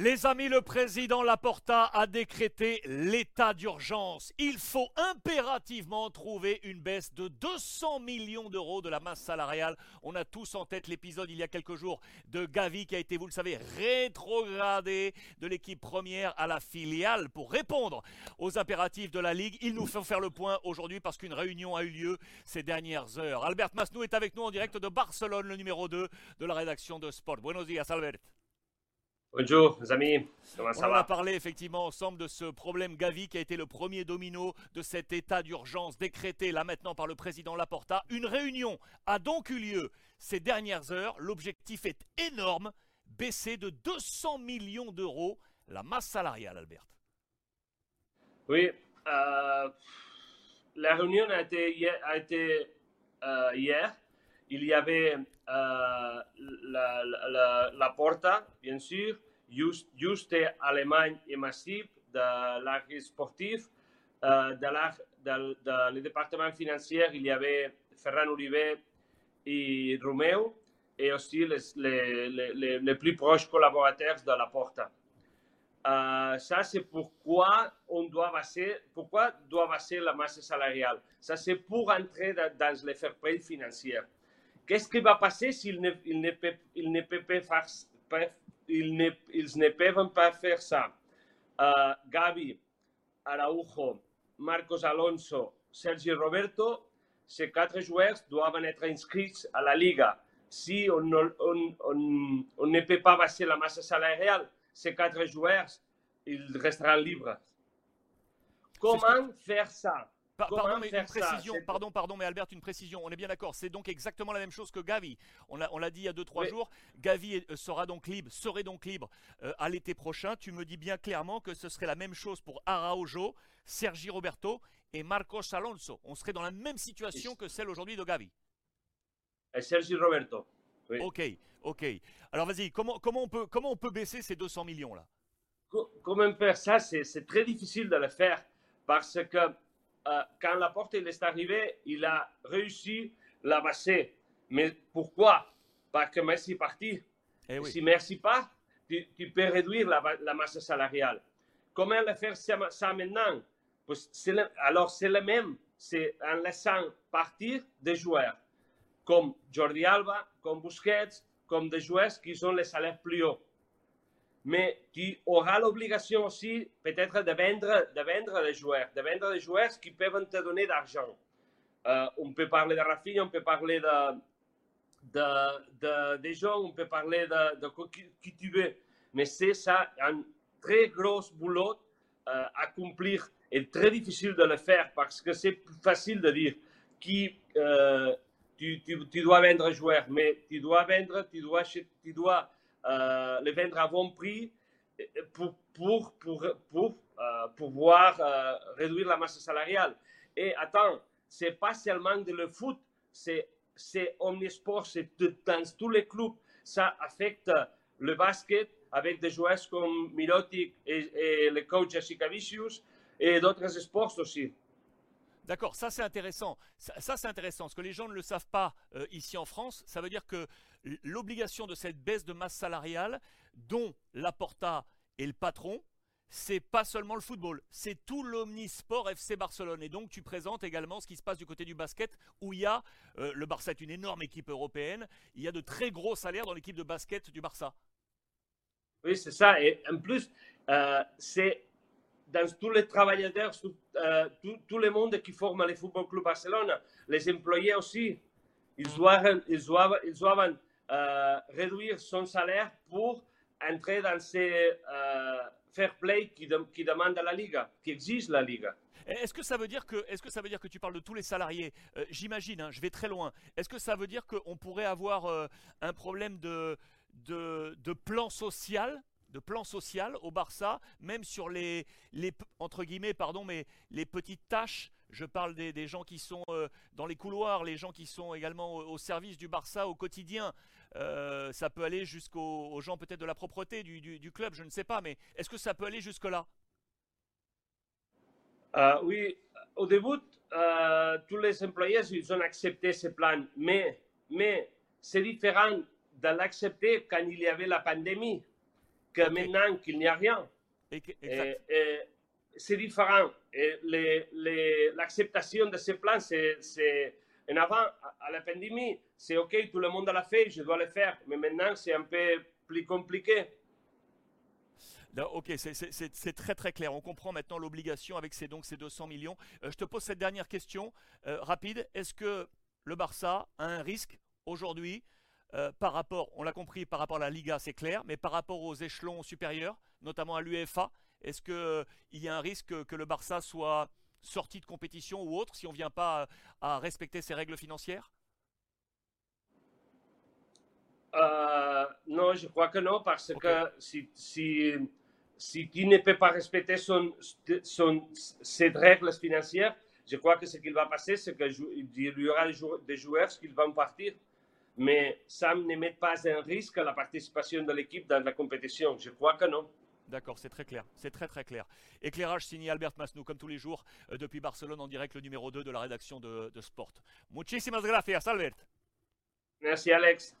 Les amis, le président Laporta a décrété l'état d'urgence. Il faut impérativement trouver une baisse de 200 millions d'euros de la masse salariale. On a tous en tête l'épisode il y a quelques jours de Gavi qui a été, vous le savez, rétrogradé de l'équipe première à la filiale pour répondre aux impératifs de la Ligue. Il nous faut faire le point aujourd'hui parce qu'une réunion a eu lieu ces dernières heures. Albert Masnou est avec nous en direct de Barcelone, le numéro 2 de la rédaction de Sport. Buenos días, Albert. Bonjour, les amis. Comment ça On va a parlé effectivement ensemble de ce problème Gavi qui a été le premier domino de cet état d'urgence décrété là maintenant par le président Laporta. Une réunion a donc eu lieu ces dernières heures. L'objectif est énorme, baisser de 200 millions d'euros la masse salariale, Albert. Oui, euh, la réunion a été hier. a été, euh, hier. Il y avait euh, la, la, la, Porta, bien sûr, Just, Juste Allemagne et Massif de l'art sportif. Euh, de, l'art, de, de, le financier, il y avait Ferran Uribe et Romeo, et aussi les, les, les, les plus proches collaborateurs de la Porta. Euh, ça, c'est pourquoi on doit baser, pourquoi doit baser la masse salariale. Ça, c'est pour entrer dans, dans les fair play financiers. Qu'est-ce qui va passer s'ils ne, ils ne, peuvent, ils ne peuvent pas faire, ils ne, ils ne peuvent pas faire ça? Uh, Gavi, Araujo, Marcos Alonso, Sergi Roberto, ces quatre joueurs doivent être inscrits à la Liga. Si on, on, on, on ne peut pas baser la masse salariale, ces quatre joueurs, ils resteront libres. Comment faire ça Pardon, mais une précision, ça, pardon, pardon, mais Albert, une précision. On est bien d'accord. C'est donc exactement la même chose que Gavi. On l'a, dit il y a 2-3 oui. jours. Gavi est, sera donc libre, serait donc libre euh, à l'été prochain. Tu me dis bien clairement que ce serait la même chose pour Araujo, Sergi Roberto et Marcos Alonso. On serait dans la même situation que celle aujourd'hui de Gavi. Et Sergi Roberto. Oui. Ok, ok. Alors vas-y, comment, comment, on peut, comment on peut baisser ces 200 millions là? Comment faire ça? C'est très difficile de le faire parce que euh, quand la porte est arrivée, il a réussi la baisser. Mais pourquoi? Parce que Messi est parti. Eh oui. Si Messi part, tu, tu peux réduire la, la, masse salariale. Comment le faire ça, ça maintenant? Le, Alors, c'est le même. C'est en laissant partir des joueurs comme Jordi Alba, comme Busquets, comme des joueurs qui ont les salaires plus hauts mais tu auras l'obligation aussi peut-être de vendre, de vendre les joueurs, de vendre les joueurs qui peuvent te donner d'argent. Euh, on peut parler de Rafinha, on peut parler de, de, de, de gens, on peut parler de, qui, tu veux, mais c'est ça un très gros boulot euh, à accomplir et très difficile de le faire parce que c'est facile de dire qui euh, tu, tu, tu, dois vendre joueurs, mais tu dois vendre, tu dois, tu dois euh, les vendre à bon prix pour, pour, pour, pour euh, pouvoir euh, réduire la masse salariale. Et attends, c'est pas seulement le foot, c'est omnisport, c'est dans tous les clubs. Ça affecte le basket avec des joueurs comme Mirotic et, et le coach Jessica Vicious et d'autres sports aussi. D'accord, ça c'est intéressant. Ça, c'est intéressant. Ce que les gens ne le savent pas euh, ici en France, ça veut dire que l'obligation de cette baisse de masse salariale, dont Laporta est le patron, c'est pas seulement le football, c'est tout l'omnisport FC Barcelone. Et donc tu présentes également ce qui se passe du côté du basket, où il y a, euh, le Barça est une énorme équipe européenne, il y a de très gros salaires dans l'équipe de basket du Barça. Oui, c'est ça. Et en plus, euh, c'est dans tous les travailleurs, tout, euh, tout, le monde qui forme le Football Club Barcelone, les employés aussi, ils doivent, euh, réduire son salaire pour entrer dans ces euh, fair play qui, de, demande la Liga, qui exige la Liga. Est-ce que ça veut dire que, est-ce que ça veut dire que tu parles de tous les salariés? Euh, J'imagine, hein, je vais très loin. Est-ce que ça veut dire qu'on pourrait avoir un problème de plan social de plan social au Barça, même sur les, les entre guillemets, pardon, mais les petites tâches. Je parle des, des gens qui sont euh, dans les couloirs, les gens qui sont également au, service du Barça au quotidien. Euh, ça peut aller jusqu'aux aux gens peut-être de la propreté du, du, club, je ne sais pas, mais est-ce que ça peut aller jusque-là? Euh, Oui, au début, tous les employés, ils ont accepté ce plan, mais, mais c'est différent de l'accepter quand il y avait la pandémie que maintenant qu'il n'y a rien. C'est différent. L'acceptation de ce plan, c'est en avant, à la pandémie, c'est OK, tout le monde l'a fait, je dois le faire. Mais maintenant, c'est un peu plus compliqué. Non, ok, c'est très très clair. On comprend maintenant l'obligation avec ces, donc, ces 200 millions. Euh, je te pose cette dernière question euh, rapide. Est-ce que le Barça a un risque aujourd'hui euh, par rapport, on l'a compris, par rapport à la Liga, c'est clair, mais par rapport aux échelons supérieurs, notamment à l'UEFA, est-ce qu'il y a un risque que, le Barça soit sorti de compétition ou autre si on ne vient pas à, à respecter ses règles financières? Euh, non, je crois que non, parce que si, si, si tu ne peux pas respecter son, son, ses règles financières, je crois que ce qui va passer, c'est qu'il y aura des joueurs qui vont partir. Mais ça ne met pas en risque la participation de l'équipe dans la compétition. Je crois que non. D'accord, c'est très clair, c'est très très clair. Éclairage signé Albert Masnou, comme tous les jours, euh, depuis Barcelone, en direct, le numéro 2 de la rédaction de, de Sport. Muchísimas gracias, Albert. Merci, Alex.